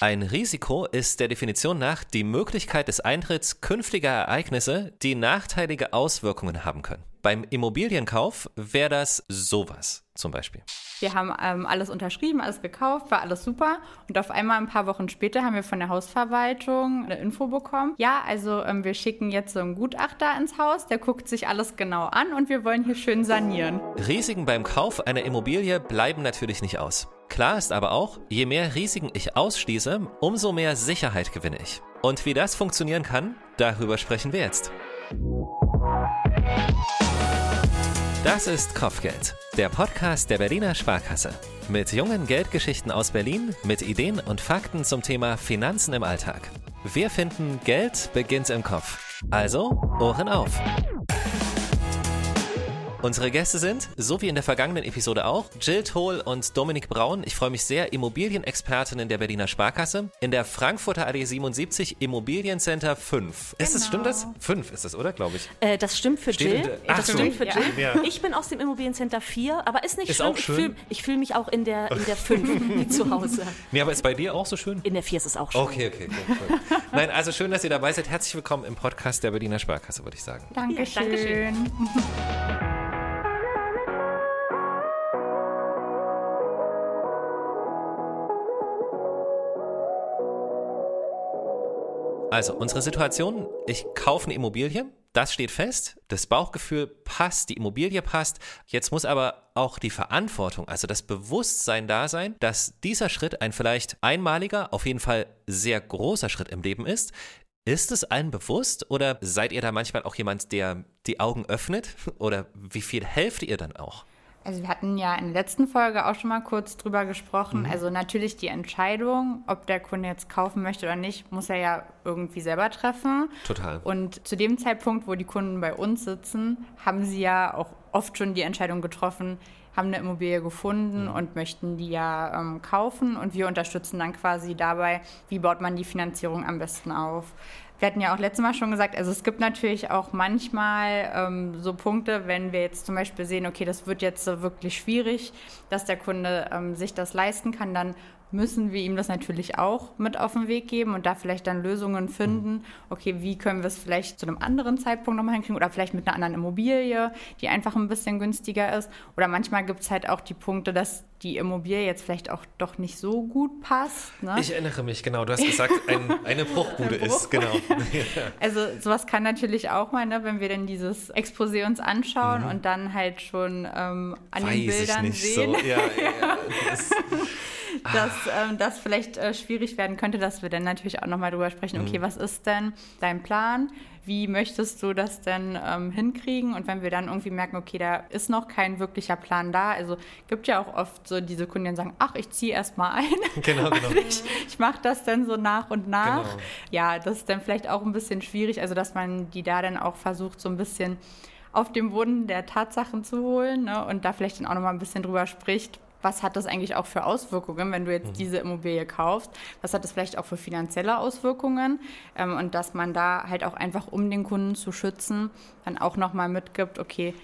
Ein Risiko ist der Definition nach die Möglichkeit des Eintritts künftiger Ereignisse, die nachteilige Auswirkungen haben können. Beim Immobilienkauf wäre das sowas zum Beispiel. Wir haben ähm, alles unterschrieben, alles gekauft, war alles super. Und auf einmal ein paar Wochen später haben wir von der Hausverwaltung eine Info bekommen. Ja, also ähm, wir schicken jetzt so einen Gutachter ins Haus, der guckt sich alles genau an und wir wollen hier schön sanieren. Risiken beim Kauf einer Immobilie bleiben natürlich nicht aus. Klar ist aber auch, je mehr Risiken ich ausschließe, umso mehr Sicherheit gewinne ich. Und wie das funktionieren kann, darüber sprechen wir jetzt. Das ist Kopfgeld, der Podcast der Berliner Sparkasse. Mit jungen Geldgeschichten aus Berlin, mit Ideen und Fakten zum Thema Finanzen im Alltag. Wir finden, Geld beginnt im Kopf. Also, Ohren auf. Unsere Gäste sind, so wie in der vergangenen Episode auch, Jill Tohl und Dominik Braun. Ich freue mich sehr, Immobilienexpertinnen der Berliner Sparkasse. In der Frankfurter Allee 77 Immobiliencenter 5. Ist das, stimmt das? 5 ist das, oder, glaube ich? Äh, das stimmt für Steht Jill. der- Ach das so. stimmt für Ja. Jill. Ja. Ich bin aus dem Immobiliencenter 4, aber ist nicht Ist schlimm. auch Ich schön. fühle ich fühl mich auch in der, in der 5 wie zu Hause. Nee, aber ist bei dir auch so schön? In der 4 ist es auch schön. Okay, okay, cool, cool. Nein, also schön, dass ihr dabei seid. Herzlich willkommen im Podcast der Berliner Sparkasse, würde ich sagen. Dankeschön. Dankeschön. Also, unsere Situation, ich kaufe eine Immobilie, das steht fest, das Bauchgefühl passt, die Immobilie passt. Jetzt muss aber auch die Verantwortung, also das Bewusstsein da sein, dass dieser Schritt ein vielleicht einmaliger, auf jeden Fall sehr großer Schritt im Leben ist. Ist es allen bewusst oder seid ihr da manchmal auch jemand, der die Augen öffnet? Oder wie viel helft ihr dann auch? Also wir hatten ja in der letzten Folge auch schon mal kurz drüber gesprochen. Also natürlich die Entscheidung, ob der Kunde jetzt kaufen möchte oder nicht, muss er ja irgendwie selber treffen. Total. Und zu dem Zeitpunkt, wo die Kunden bei uns sitzen, haben sie ja auch oft schon die Entscheidung getroffen, haben eine Immobilie gefunden und möchten die ja ähm, kaufen. Und wir unterstützen dann quasi dabei, wie baut man die Finanzierung am besten auf. Wir hatten ja auch letztes Mal schon gesagt, also es gibt natürlich auch manchmal ähm, so Punkte, wenn wir jetzt zum Beispiel sehen, okay, das wird jetzt wirklich schwierig, dass der Kunde ähm, sich das leisten kann, dann müssen wir ihm das natürlich auch mit auf den Weg geben und da vielleicht dann Lösungen finden. Okay, wie können wir es vielleicht zu einem anderen Zeitpunkt nochmal hinkriegen oder vielleicht mit einer anderen Immobilie, die einfach ein bisschen günstiger ist. Oder manchmal gibt es halt auch die Punkte, dass die Immobilie jetzt vielleicht auch doch nicht so gut passt. Ne? Ich erinnere mich, genau. Du hast gesagt, ein, eine Bruchbude ist, genau. Also sowas kann natürlich auch mal, ne, wenn wir dann dieses Exposé uns anschauen und dann halt schon ähm, an den Bildern sehen, so. Ja, ja, ja. Das, dass ähm, das vielleicht äh, schwierig werden könnte, dass wir dann natürlich auch nochmal drüber sprechen, okay, was ist denn dein Plan? Wie möchtest du das denn ähm, hinkriegen? Und wenn wir dann irgendwie merken, okay, da ist noch kein wirklicher Plan da, also gibt ja auch oft so diese Kunden, die sagen, ach, ich ziehe erst mal ein. genau, genau. ich ich mache das dann so nach und nach. Genau. Ja, das ist dann vielleicht auch ein bisschen schwierig, also dass man die da dann auch versucht, so ein bisschen auf den Boden der Tatsachen zu holen ne? und da vielleicht dann auch nochmal ein bisschen drüber spricht. Was hat das eigentlich auch für Auswirkungen, wenn du jetzt diese Immobilie kaufst? Was hat das vielleicht auch für finanzielle Auswirkungen? Ähm, und dass man da halt auch einfach, um den Kunden zu schützen, dann auch nochmal mitgibt, okay,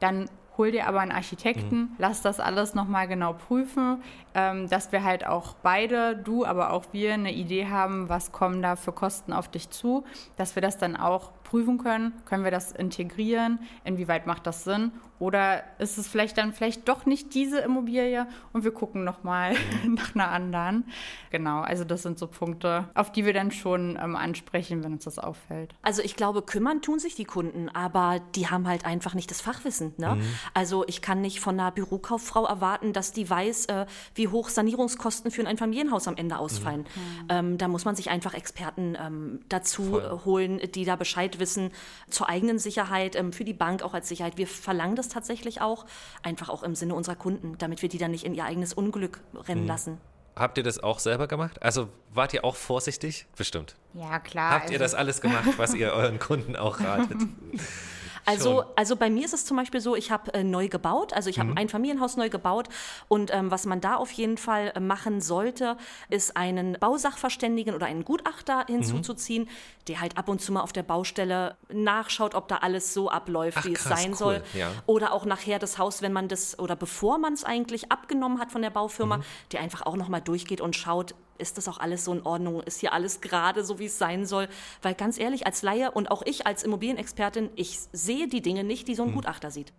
dann hol dir aber einen Architekten, lass das alles nochmal genau prüfen, dass wir halt auch beide, du, aber auch wir, eine Idee haben, was kommen da für Kosten auf dich zu, dass wir das dann auch prüfen können, können wir das integrieren, inwieweit macht das Sinn oder ist es vielleicht dann vielleicht doch nicht diese Immobilie und wir gucken nochmal nach einer anderen. Genau, also das sind so Punkte, auf die wir dann schon ähm, ansprechen, wenn uns das auffällt. Also ich glaube, kümmern tun sich die Kunden, aber die haben halt einfach nicht das Fachwissen. Ne? Also ich kann nicht von einer Bürokauffrau erwarten, dass die weiß, äh, wie hoch Sanierungskosten für ein Einfamilienhaus am Ende ausfallen. Ähm, da muss man sich einfach Experten ähm, dazu Voll. äh, holen, die da Bescheid wissen zur eigenen Sicherheit, ähm, für die Bank auch als Sicherheit. Wir verlangen das tatsächlich auch, einfach auch im Sinne unserer Kunden, damit wir die dann nicht in ihr eigenes Unglück rennen lassen. Habt ihr das auch selber gemacht? Also wart ihr auch vorsichtig? Bestimmt. Ja, klar. Habt ihr das alles gemacht, was ihr euren Kunden auch ratet? Also, Schon. also bei mir ist es zum Beispiel so, ich habe äh, neu gebaut, also ich habe ein Familienhaus neu gebaut und ähm, was man da auf jeden Fall äh, machen sollte, ist einen Bausachverständigen oder einen Gutachter hinzuzuziehen, der halt ab und zu mal auf der Baustelle nachschaut, ob da alles so abläuft, Ach, wie es krass, sein cool, soll. ja. Oder auch nachher das Haus, wenn man das oder bevor man es eigentlich abgenommen hat von der Baufirma, Mhm. der einfach auch nochmal durchgeht und schaut, ist das auch alles so in Ordnung? Ist hier alles gerade so, wie es sein soll? Weil ganz ehrlich, als Laie und auch ich als Immobilienexpertin, ich sehe die Dinge nicht, die so ein hm. Gutachter sieht.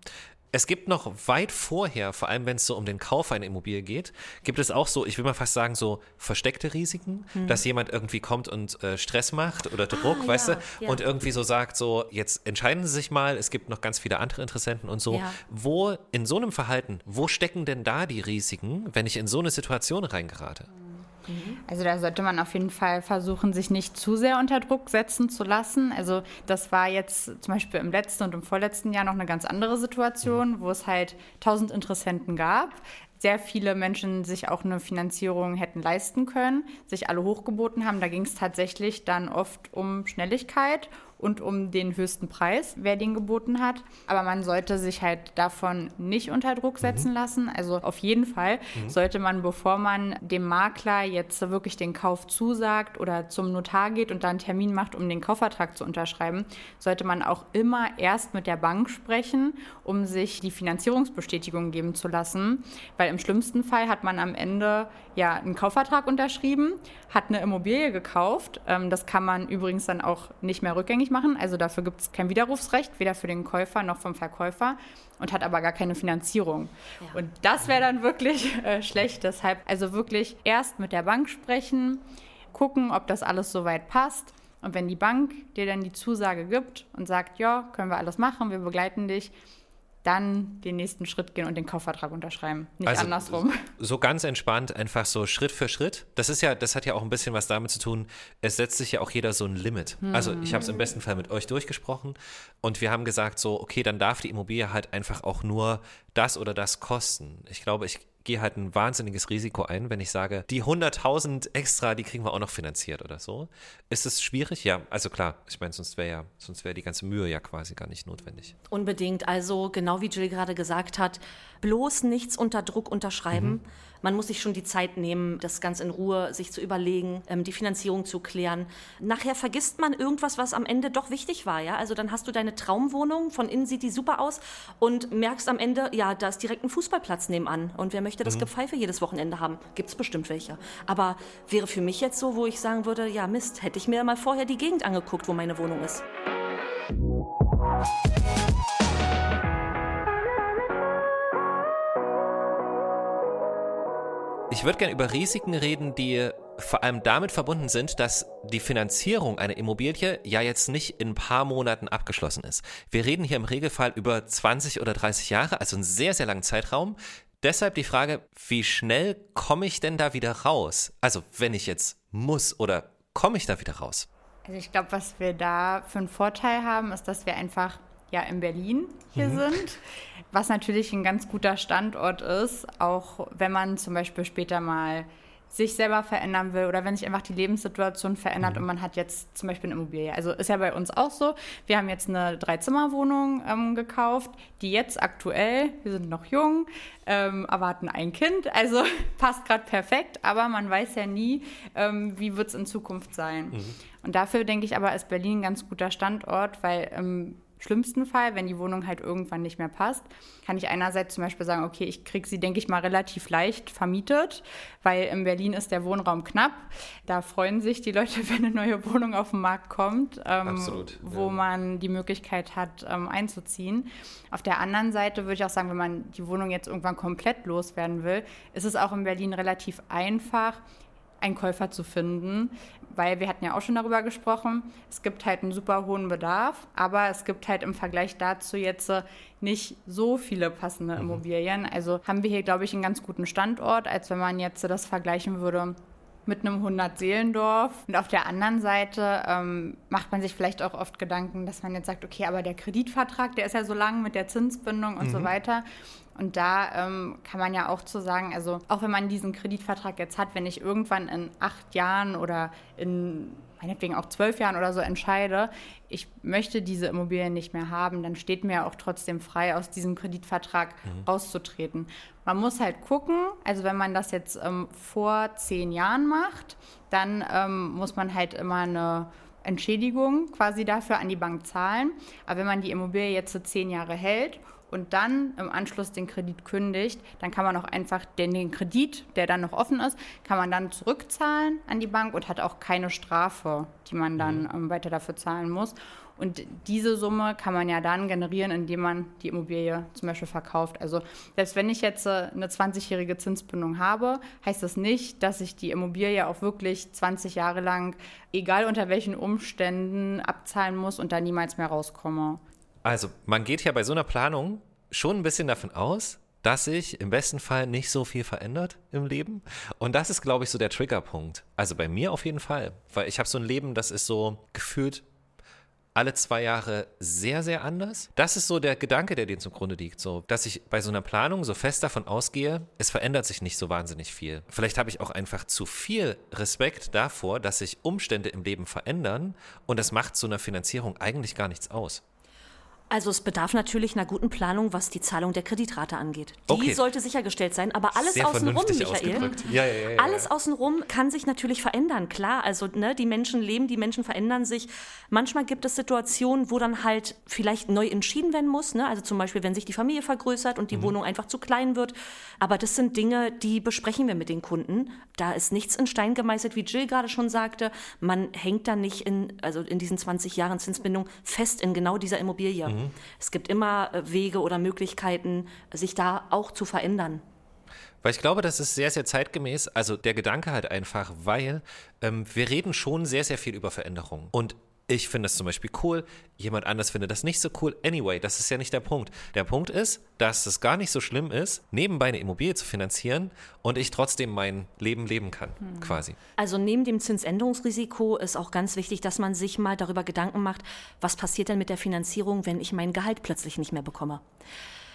Es gibt noch weit vorher, vor allem wenn es so um den Kauf einer Immobilie geht, gibt es auch so, ich will mal fast sagen, so versteckte Risiken, hm. dass jemand irgendwie kommt und äh, Stress macht oder Druck, ah, weißt ja, du, ja. und irgendwie so sagt, so, jetzt entscheiden Sie sich mal, es gibt noch ganz viele andere Interessenten und so. Ja. Wo in so einem Verhalten, wo stecken denn da die Risiken, wenn ich in so eine Situation reingerate? Mhm. Mhm. Also da sollte man auf jeden Fall versuchen, sich nicht zu sehr unter Druck setzen zu lassen. Also das war jetzt zum Beispiel im letzten und im vorletzten Jahr noch eine ganz andere Situation, wo es halt tausend Interessenten gab sehr viele Menschen sich auch eine Finanzierung hätten leisten können, sich alle hochgeboten haben. Da ging es tatsächlich dann oft um Schnelligkeit und um den höchsten Preis, wer den geboten hat. Aber man sollte sich halt davon nicht unter Druck setzen mhm. lassen. Also auf jeden Fall mhm. sollte man, bevor man dem Makler jetzt wirklich den Kauf zusagt oder zum Notar geht und da einen Termin macht, um den Kaufvertrag zu unterschreiben, sollte man auch immer erst mit der Bank sprechen, um sich die Finanzierungsbestätigung geben zu lassen. Weil im schlimmsten Fall hat man am Ende ja einen Kaufvertrag unterschrieben, hat eine Immobilie gekauft. Ähm, das kann man übrigens dann auch nicht mehr rückgängig machen. Also dafür gibt es kein Widerrufsrecht, weder für den Käufer noch vom Verkäufer und hat aber gar keine Finanzierung. Ja. Und das wäre dann wirklich äh, schlecht. Deshalb also wirklich erst mit der Bank sprechen, gucken, ob das alles soweit passt. Und wenn die Bank dir dann die Zusage gibt und sagt, ja, können wir alles machen, wir begleiten dich, dann den nächsten Schritt gehen und den Kaufvertrag unterschreiben. Nicht also andersrum. So ganz entspannt, einfach so Schritt für Schritt. Das ist ja, das hat ja auch ein bisschen was damit zu tun, es setzt sich ja auch jeder so ein Limit. Hm. Also ich habe es im besten Fall mit euch durchgesprochen und wir haben gesagt so, okay, dann darf die Immobilie halt einfach auch nur das oder das kosten. Ich glaube, ich gehe halt ein wahnsinniges Risiko ein, wenn ich sage, die 100.000 extra, die kriegen wir auch noch finanziert oder so. Ist es schwierig? Ja, also klar. Ich meine, sonst wäre ja, sonst wäre die ganze Mühe ja quasi gar nicht notwendig. Unbedingt. Also genau wie Jill gerade gesagt hat, bloß nichts unter Druck unterschreiben. Mhm man muss sich schon die Zeit nehmen, das ganz in Ruhe sich zu überlegen, ähm, die Finanzierung zu klären. Nachher vergisst man irgendwas, was am Ende doch wichtig war. Ja? Also dann hast du deine Traumwohnung, von innen sieht die super aus und merkst am Ende, ja, da ist direkt ein Fußballplatz nebenan. Und wer möchte das mhm. Gepfeife jedes Wochenende haben? Gibt es bestimmt welche. Aber wäre für mich jetzt so, wo ich sagen würde, ja Mist, hätte ich mir mal vorher die Gegend angeguckt, wo meine Wohnung ist. Würde gerne über Risiken reden, die vor allem damit verbunden sind, dass die Finanzierung einer Immobilie ja jetzt nicht in ein paar Monaten abgeschlossen ist. Wir reden hier im Regelfall über 20 oder 30 Jahre, also einen sehr, sehr langen Zeitraum. Deshalb die Frage, wie schnell komme ich denn da wieder raus? Also wenn ich jetzt muss oder komme ich da wieder raus? Also ich glaube, was wir da für einen Vorteil haben, ist, dass wir einfach ja in Berlin hier mhm. sind, was natürlich ein ganz guter Standort ist, auch wenn man zum Beispiel später mal sich selber verändern will oder wenn sich einfach die Lebenssituation verändert mhm. und man hat jetzt zum Beispiel eine Immobilie. Also ist ja bei uns auch so. Wir haben jetzt eine Dreizimmerwohnung ähm, gekauft, die jetzt aktuell, wir sind noch jung, ähm, erwarten ein Kind. Also passt gerade perfekt, aber man weiß ja nie, ähm, wie wird es in Zukunft sein. Mhm. Und dafür denke ich aber, ist Berlin ein ganz guter Standort, weil ähm, schlimmsten Fall, wenn die Wohnung halt irgendwann nicht mehr passt, kann ich einerseits zum Beispiel sagen, okay, ich kriege sie, denke ich mal, relativ leicht vermietet, weil in Berlin ist der Wohnraum knapp. Da freuen sich die Leute, wenn eine neue Wohnung auf den Markt kommt, ähm, Absolut, wo ja. man die Möglichkeit hat, ähm, einzuziehen. Auf der anderen Seite würde ich auch sagen, wenn man die Wohnung jetzt irgendwann komplett loswerden will, ist es auch in Berlin relativ einfach, einen Käufer zu finden, weil wir hatten ja auch schon darüber gesprochen, es gibt halt einen super hohen Bedarf, aber es gibt halt im Vergleich dazu jetzt äh, nicht so viele passende mhm. Immobilien. Also haben wir hier, glaube ich, einen ganz guten Standort, als wenn man jetzt das vergleichen würde mit einem 100-Seelendorf. Und auf der anderen Seite ähm, macht man sich vielleicht auch oft Gedanken, dass man jetzt sagt, okay, aber der Kreditvertrag, der ist ja so lang mit der Zinsbindung und mhm. so weiter. Und da ähm, kann man ja auch zu sagen, also auch wenn man diesen Kreditvertrag jetzt hat, wenn ich irgendwann in acht Jahren oder in meinetwegen auch zwölf Jahren oder so entscheide, ich möchte diese Immobilien nicht mehr haben, dann steht mir auch trotzdem frei, aus diesem Kreditvertrag mhm. rauszutreten. Man muss halt gucken, also wenn man das jetzt ähm, vor zehn Jahren macht, dann ähm, muss man halt immer eine Entschädigung quasi dafür an die Bank zahlen. Aber wenn man die Immobilie jetzt so zehn Jahre hält und dann im Anschluss den Kredit kündigt, dann kann man auch einfach den, den Kredit, der dann noch offen ist, kann man dann zurückzahlen an die Bank und hat auch keine Strafe, die man dann mhm. ähm, weiter dafür zahlen muss. Und diese Summe kann man ja dann generieren, indem man die Immobilie zum Beispiel verkauft. Also selbst wenn ich jetzt äh, eine 20-jährige Zinsbindung habe, heißt das nicht, dass ich die Immobilie auch wirklich 20 Jahre lang, egal unter welchen Umständen, abzahlen muss und da niemals mehr rauskomme. Also man geht ja bei so einer Planung schon ein bisschen davon aus, dass sich im besten Fall nicht so viel verändert im Leben. Und das ist, glaube ich, so der Triggerpunkt. Also bei mir auf jeden Fall. Weil ich habe so ein Leben, das ist so gefühlt alle zwei Jahre sehr, sehr anders. Das ist so der Gedanke, der dem zugrunde liegt. So, dass ich bei so einer Planung so fest davon ausgehe, es verändert sich nicht so wahnsinnig viel. Vielleicht habe ich auch einfach zu viel Respekt davor, dass sich Umstände im Leben verändern und das macht so einer Finanzierung eigentlich gar nichts aus. Also es bedarf natürlich einer guten Planung, was die Zahlung der Kreditrate angeht. Die okay. sollte sichergestellt sein, aber alles Sehr außenrum, Michael, ja, ja, ja, alles außenrum kann sich natürlich verändern. Klar, also ne, die Menschen leben, die Menschen verändern sich. Manchmal gibt es Situationen, wo dann halt vielleicht neu entschieden werden muss. Ne? Also zum Beispiel, wenn sich die Familie vergrößert und die mhm. Wohnung einfach zu klein wird. Aber das sind Dinge, die besprechen wir mit den Kunden. Da ist nichts in Stein gemeißelt, wie Jill gerade schon sagte. Man hängt da nicht in, also in diesen 20 Jahren Zinsbindung fest in genau dieser Immobilie. Mhm. Es gibt immer äh, Wege oder Möglichkeiten, sich da auch zu verändern. Weil ich glaube, das ist sehr, sehr zeitgemäß. Also der Gedanke halt einfach, weil ähm, wir reden schon sehr, sehr viel über Veränderungen. Und ich finde das zum Beispiel cool, jemand anders findet das nicht so cool. Anyway, das ist ja nicht der Punkt. Der Punkt ist, dass es gar nicht so schlimm ist, nebenbei eine Immobilie zu finanzieren und ich trotzdem mein Leben leben kann, hm. quasi. Also neben dem Zinsänderungsrisiko ist auch ganz wichtig, dass man sich mal darüber Gedanken macht, was passiert denn mit der Finanzierung, wenn ich mein Gehalt plötzlich nicht mehr bekomme.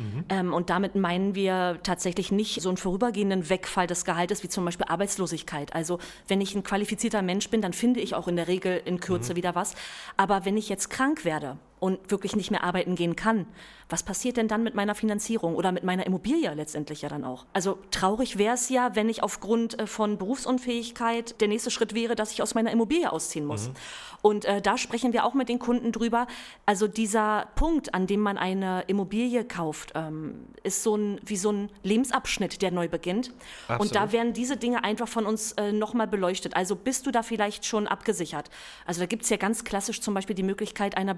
Mhm. Ähm, und damit meinen wir tatsächlich nicht so einen vorübergehenden Wegfall des Gehaltes wie zum Beispiel Arbeitslosigkeit. Also wenn ich ein qualifizierter Mensch bin, dann finde ich auch in der Regel in Kürze mhm. wieder was. Aber wenn ich jetzt krank werde und wirklich nicht mehr arbeiten gehen kann, was passiert denn dann mit meiner Finanzierung oder mit meiner Immobilie letztendlich ja dann auch? Also traurig wäre es ja, wenn ich aufgrund äh, von Berufsunfähigkeit der nächste Schritt wäre, dass ich aus meiner Immobilie ausziehen muss. Mhm. Und äh, da sprechen wir auch mit den Kunden drüber. Also dieser Punkt, an dem man eine Immobilie kauft, ähm, ist so ein, wie so ein Lebensabschnitt, der neu beginnt. Absolut. Und da werden diese Dinge einfach von uns äh, nochmal beleuchtet. Also bist du da vielleicht schon abgesichert? Also da gibt es ja ganz klassisch zum Beispiel die Möglichkeit einer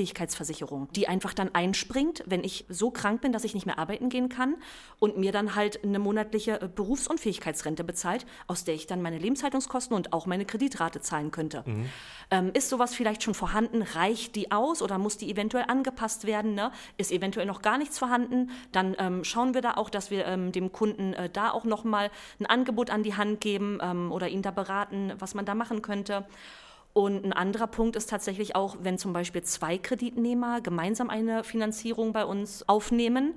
Berufsunfähigkeitsversicherung, die einfach dann einspringt, wenn ich so krank bin, dass ich nicht mehr arbeiten gehen kann und mir dann halt eine monatliche äh, Berufsunfähigkeitsrente bezahlt, aus der ich dann meine Lebenshaltungskosten und auch meine Kreditrate zahlen könnte. Mhm. Ähm, ist sowas vielleicht schon vorhanden? Reicht die aus oder muss die eventuell angepasst werden? Ne? Ist eventuell noch gar nichts vorhanden? Dann ähm, schauen wir da auch, dass wir ähm, dem Kunden äh, da auch nochmal ein Angebot an die Hand geben ähm, oder ihn da beraten, was man da machen könnte. Und ein anderer Punkt ist tatsächlich auch, wenn zum Beispiel zwei Kreditnehmer gemeinsam eine Finanzierung bei uns aufnehmen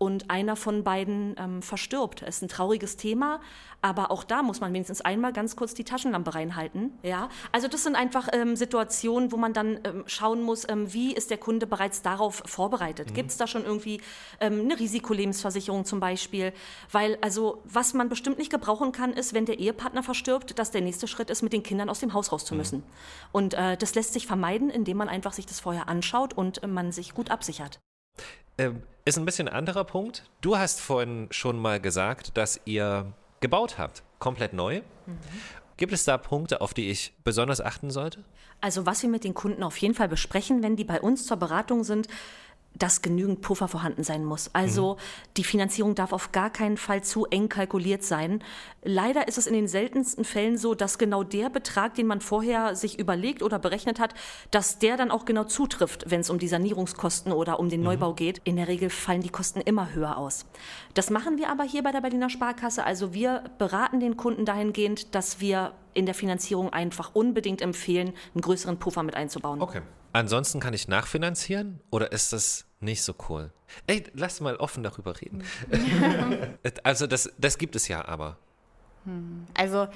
und einer von beiden ähm, verstirbt. Das ist ein trauriges Thema, aber auch da muss man wenigstens einmal ganz kurz die Taschenlampe reinhalten. Ja? Also das sind einfach ähm, Situationen, wo man dann ähm, schauen muss, ähm, wie ist der Kunde bereits darauf vorbereitet. Mhm. Gibt es da schon irgendwie ähm, eine Risikolebensversicherung zum Beispiel? Weil also was man bestimmt nicht gebrauchen kann, ist, wenn der Ehepartner verstirbt, dass der nächste Schritt ist, mit den Kindern aus dem Haus raus zu mhm. müssen. Mhm. Und äh, das lässt sich vermeiden, indem man einfach sich das vorher anschaut und äh, man sich gut absichert. Ähm, ist ein bisschen ein anderer Punkt. Du hast vorhin schon mal gesagt, dass ihr gebaut habt, komplett neu. Mhm. Gibt es da Punkte, auf die ich besonders achten sollte? Also was wir mit den Kunden auf jeden Fall besprechen, wenn die bei uns zur Beratung sind, dass genügend Puffer vorhanden sein muss. Also mhm. die Finanzierung darf auf gar keinen Fall zu eng kalkuliert sein. Leider ist es in den seltensten Fällen so, dass genau der Betrag, den man vorher sich überlegt oder berechnet hat, dass der dann auch genau zutrifft, wenn es um die Sanierungskosten oder um den mhm. Neubau geht. In der Regel fallen die Kosten immer höher aus. Das machen wir aber hier bei der Berliner Sparkasse. Also wir beraten den Kunden dahingehend, dass wir in der Finanzierung einfach unbedingt empfehlen, einen größeren Puffer mit einzubauen. Okay. Ansonsten kann ich nachfinanzieren oder ist das nicht so cool? Ey, lass mal offen darüber reden. also das, das gibt es ja aber. Hm. Also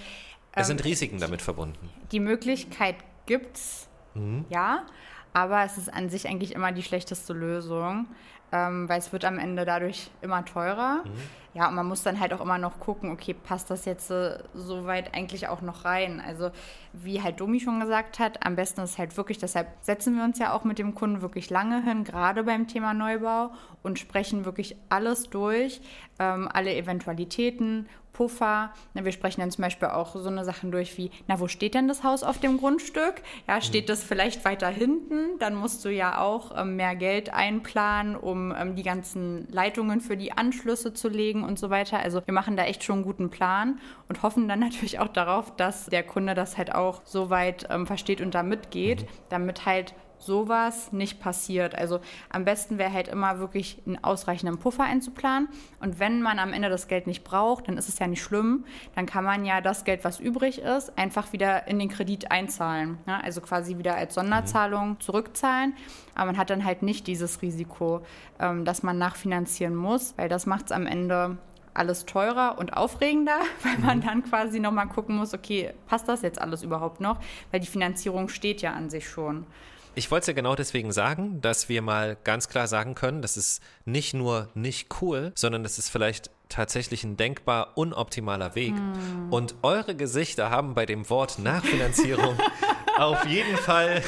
es sind ähm, Risiken damit verbunden. Die Möglichkeit gibt's, mhm. ja. Aber es ist an sich eigentlich immer die schlechteste Lösung, ähm, weil es wird am Ende dadurch immer teurer. Mhm. Ja, und man muss dann halt auch immer noch gucken, okay, passt das jetzt äh, so weit eigentlich auch noch rein? Also wie halt Domi schon gesagt hat, am besten ist halt wirklich, deshalb setzen wir uns ja auch mit dem Kunden wirklich lange hin, gerade beim Thema Neubau und sprechen wirklich alles durch, ähm, alle Eventualitäten Puffer. wir sprechen dann zum Beispiel auch so eine Sachen durch wie, na, wo steht denn das Haus auf dem Grundstück? Ja, steht mhm. das vielleicht weiter hinten? Dann musst du ja auch ähm, mehr Geld einplanen, um ähm, die ganzen Leitungen für die Anschlüsse zu legen und so weiter. Also wir machen da echt schon einen guten Plan und hoffen dann natürlich auch darauf, dass der Kunde das halt auch so weit ähm, versteht und da mitgeht, mhm. damit halt sowas nicht passiert. Also am besten wäre halt immer wirklich einen ausreichenden Puffer einzuplanen. Und wenn man am Ende das Geld nicht braucht, dann ist es ja nicht schlimm. Dann kann man ja das Geld, was übrig ist, einfach wieder in den Kredit einzahlen. Ja, also quasi wieder als Sonderzahlung mhm. zurückzahlen. Aber man hat dann halt nicht dieses Risiko, ähm, dass man nachfinanzieren muss, weil das macht es am Ende alles teurer und aufregender, weil man mhm. dann quasi nochmal gucken muss, okay, passt das jetzt alles überhaupt noch? Weil die Finanzierung steht ja an sich schon. Ich wollte es ja genau deswegen sagen, dass wir mal ganz klar sagen können, das ist nicht nur nicht cool, sondern das ist vielleicht tatsächlich ein denkbar unoptimaler Weg. Hm. Und eure Gesichter haben bei dem Wort Nachfinanzierung auf jeden Fall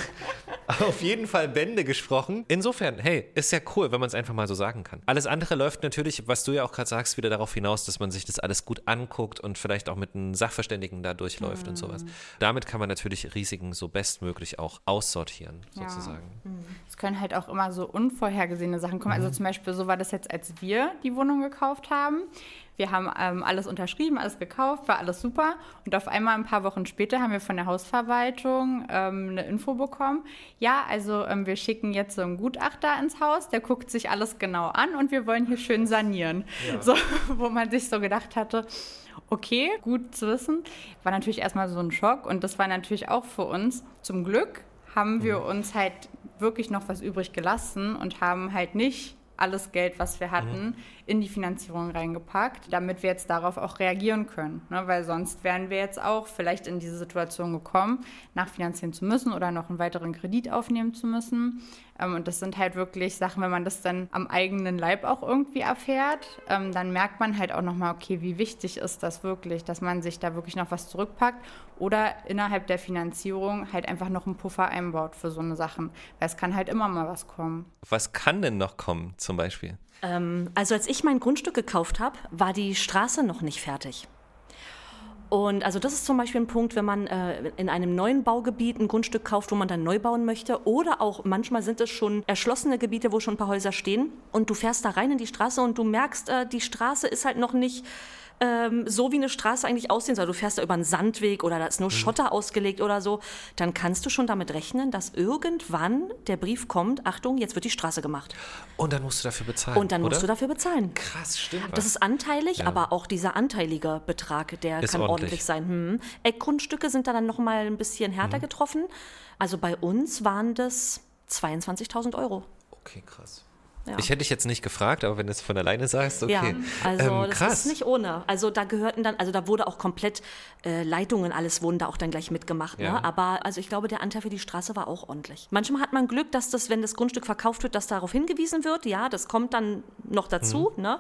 auf jeden Fall Bände gesprochen. Insofern, hey, ist ja cool, wenn man es einfach mal so sagen kann. Alles andere läuft natürlich, was du ja auch gerade sagst, wieder darauf hinaus, dass man sich das alles gut anguckt und vielleicht auch mit einem Sachverständigen da durchläuft mhm. und sowas. Mhm. Damit kann man natürlich Risiken so bestmöglich auch aussortieren, sozusagen. Ja. Mhm. Es können halt auch immer so unvorhergesehene Sachen kommen. Also mhm. Also zum Beispiel, so war das jetzt, als wir die Wohnung gekauft haben. Wir haben ähm, alles unterschrieben, alles gekauft, war alles super. Und auf einmal ein paar Wochen später haben wir von der Hausverwaltung ähm, eine Info bekommen. Ja, also ähm, wir schicken jetzt so einen Gutachter ins Haus, der guckt sich alles genau an und wir wollen hier schön sanieren. Ja. So, wo man sich so gedacht hatte, okay, gut zu wissen. War natürlich erstmal so ein Schock und das war natürlich auch für uns zum Glück haben wir mhm. uns halt wirklich noch was übrig gelassen und haben halt nicht alles Geld, was wir hatten, mhm. In die Finanzierung reingepackt, damit wir jetzt darauf auch reagieren können. Ne? Weil sonst wären wir jetzt auch vielleicht in diese Situation gekommen, nachfinanzieren zu müssen oder noch einen weiteren Kredit aufnehmen zu müssen. Ähm, und das sind halt wirklich Sachen, wenn man das dann am eigenen Leib auch irgendwie erfährt, ähm, dann merkt man halt auch nochmal, okay, wie wichtig ist das wirklich, dass man sich da wirklich noch was zurückpackt oder innerhalb der Finanzierung halt einfach noch einen Puffer einbaut für so eine Sachen. Weil es kann halt immer mal was kommen. Was kann denn noch kommen zum Beispiel? Ähm, also als ich mein Grundstück gekauft habe, war die Straße noch nicht fertig. Und also das ist zum Beispiel ein Punkt, wenn man äh, in einem neuen Baugebiet ein Grundstück kauft, wo man dann neu bauen möchte. Oder auch manchmal sind es schon erschlossene Gebiete, wo schon ein paar Häuser stehen. Und du fährst da rein in die Straße und du merkst, äh, die Straße ist halt noch nicht ähm, so wie eine Straße eigentlich aussehen soll. Du fährst da über einen Sandweg oder da ist nur mhm. Schotter ausgelegt oder so. Dann kannst du schon damit rechnen, dass irgendwann der Brief kommt, Achtung, jetzt wird die Straße gemacht. Und dann musst du dafür bezahlen. Und dann oder? musst du dafür bezahlen. Krass, stimmt. Das ist anteilig, ja. aber auch dieser anteilige Betrag, der ist kann ordentlich, ordentlich sein. Hm. Eckgrundstücke sind da dann nochmal ein bisschen härter mhm. getroffen. Also bei uns waren das 22.000 Euro. Okay, krass. Ja. Ich hätte dich jetzt nicht gefragt, aber wenn du es von alleine sagst, okay. Ja, also ähm, das ist nicht ohne. Also da gehörten dann, also da wurde auch komplett äh, Leitungen, alles wurden da auch dann gleich mitgemacht. Ne? Ja. Ne? Aber also ich glaube, der Anteil für die Straße war auch ordentlich. Manchmal hat man Glück, dass das, wenn das Grundstück verkauft wird, dass darauf hingewiesen wird. Ja, das kommt dann noch dazu. Mhm. Ne?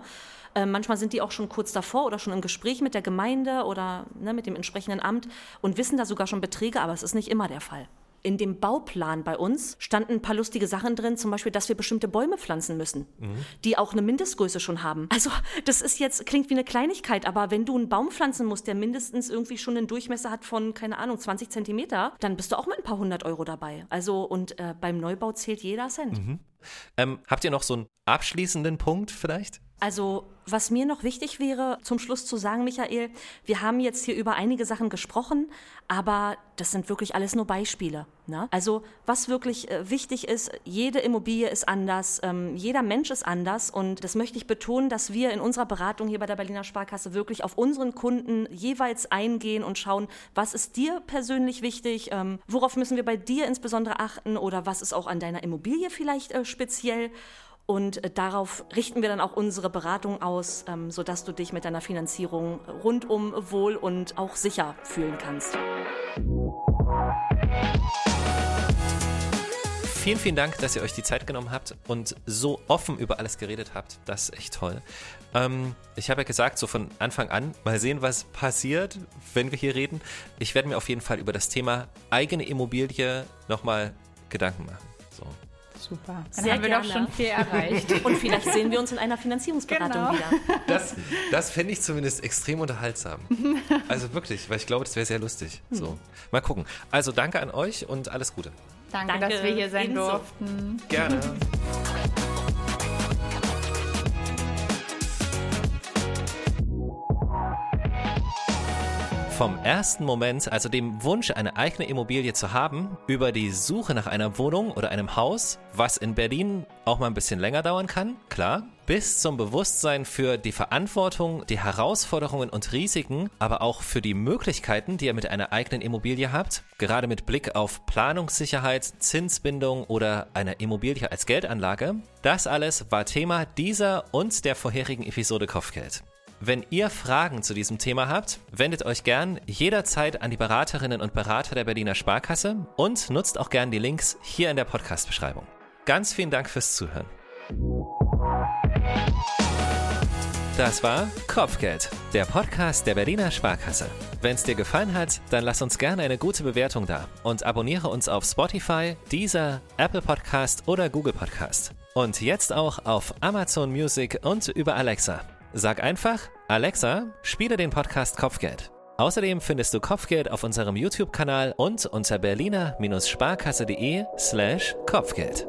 Äh, manchmal sind die auch schon kurz davor oder schon im Gespräch mit der Gemeinde oder ne, mit dem entsprechenden Amt und wissen da sogar schon Beträge, aber es ist nicht immer der Fall in dem Bauplan bei uns standen ein paar lustige Sachen drin, zum Beispiel, dass wir bestimmte Bäume pflanzen müssen, mhm. die auch eine Mindestgröße schon haben. Also das ist jetzt, klingt wie eine Kleinigkeit, aber wenn du einen Baum pflanzen musst, der mindestens irgendwie schon einen Durchmesser hat von, keine Ahnung, 20 Zentimeter, dann bist du auch mit ein paar hundert Euro dabei. Also und äh, beim Neubau zählt jeder Cent. Mhm. Ähm, habt ihr noch so einen abschließenden Punkt vielleicht? Also, was mir noch wichtig wäre, zum Schluss zu sagen, Michael, wir haben jetzt hier über einige Sachen gesprochen, aber das sind wirklich alles nur Beispiele. Ne? Also, was wirklich äh, wichtig ist, jede Immobilie ist anders, ähm, jeder Mensch ist anders und das möchte ich betonen, dass wir in unserer Beratung hier bei der Berliner Sparkasse wirklich auf unseren Kunden jeweils eingehen und schauen, was ist dir persönlich wichtig, ähm, worauf müssen wir bei dir insbesondere achten oder was ist auch an deiner Immobilie vielleicht äh, speziell. Und äh, darauf richten wir dann auch unsere Beratung aus, ähm, sodass du dich mit deiner Finanzierung rundum wohl und auch sicher fühlen kannst. Vielen, vielen Dank, dass ihr euch die Zeit genommen habt und so offen über alles geredet habt. Das ist echt toll. Ähm, ich habe ja gesagt, so von Anfang an, mal sehen, was passiert, wenn wir hier reden. Ich werde mir auf jeden Fall über das Thema eigene Immobilie nochmal Gedanken machen. Super. Dann Sehr haben wir gerne. doch schon viel erreicht. Und vielleicht sehen wir uns in einer Finanzierungsberatung Genau. wieder. Das, das fände ich zumindest extrem unterhaltsam. Also wirklich, weil ich glaube, das wäre sehr lustig. So, mal gucken. Also danke an euch und alles Gute. Danke, Danke, dass wir hier sein ebenso. durften. Gerne. Vom ersten Moment, also dem Wunsch, eine eigene Immobilie zu haben, über die Suche nach einer Wohnung oder einem Haus, was in Berlin auch mal ein bisschen länger dauern kann, klar, bis zum Bewusstsein für die Verantwortung, die Herausforderungen und Risiken, aber auch für die Möglichkeiten, die ihr mit einer eigenen Immobilie habt, gerade mit Blick auf Planungssicherheit, Zinsbindung oder einer Immobilie als Geldanlage. Das alles war Thema dieser und der vorherigen Episode Kopfgeld. Wenn ihr Fragen zu diesem Thema habt, wendet euch gern jederzeit an die Beraterinnen und Berater der Berliner Sparkasse und nutzt auch gern die Links hier in der Podcast-Beschreibung. Ganz vielen Dank fürs Zuhören. Das war Kopfgeld, der Podcast der Berliner Sparkasse. Wenn es dir gefallen hat, dann lass uns gerne eine gute Bewertung da und abonniere uns auf Spotify, Deezer, Apple Podcast oder Google Podcast. Und jetzt auch auf Amazon Music und über Alexa. Sag einfach, Alexa, spiele den Podcast Kopfgeld. Außerdem findest du Kopfgeld auf unserem YouTube-Kanal und unter berliner-sparkasse.de slash Kopfgeld.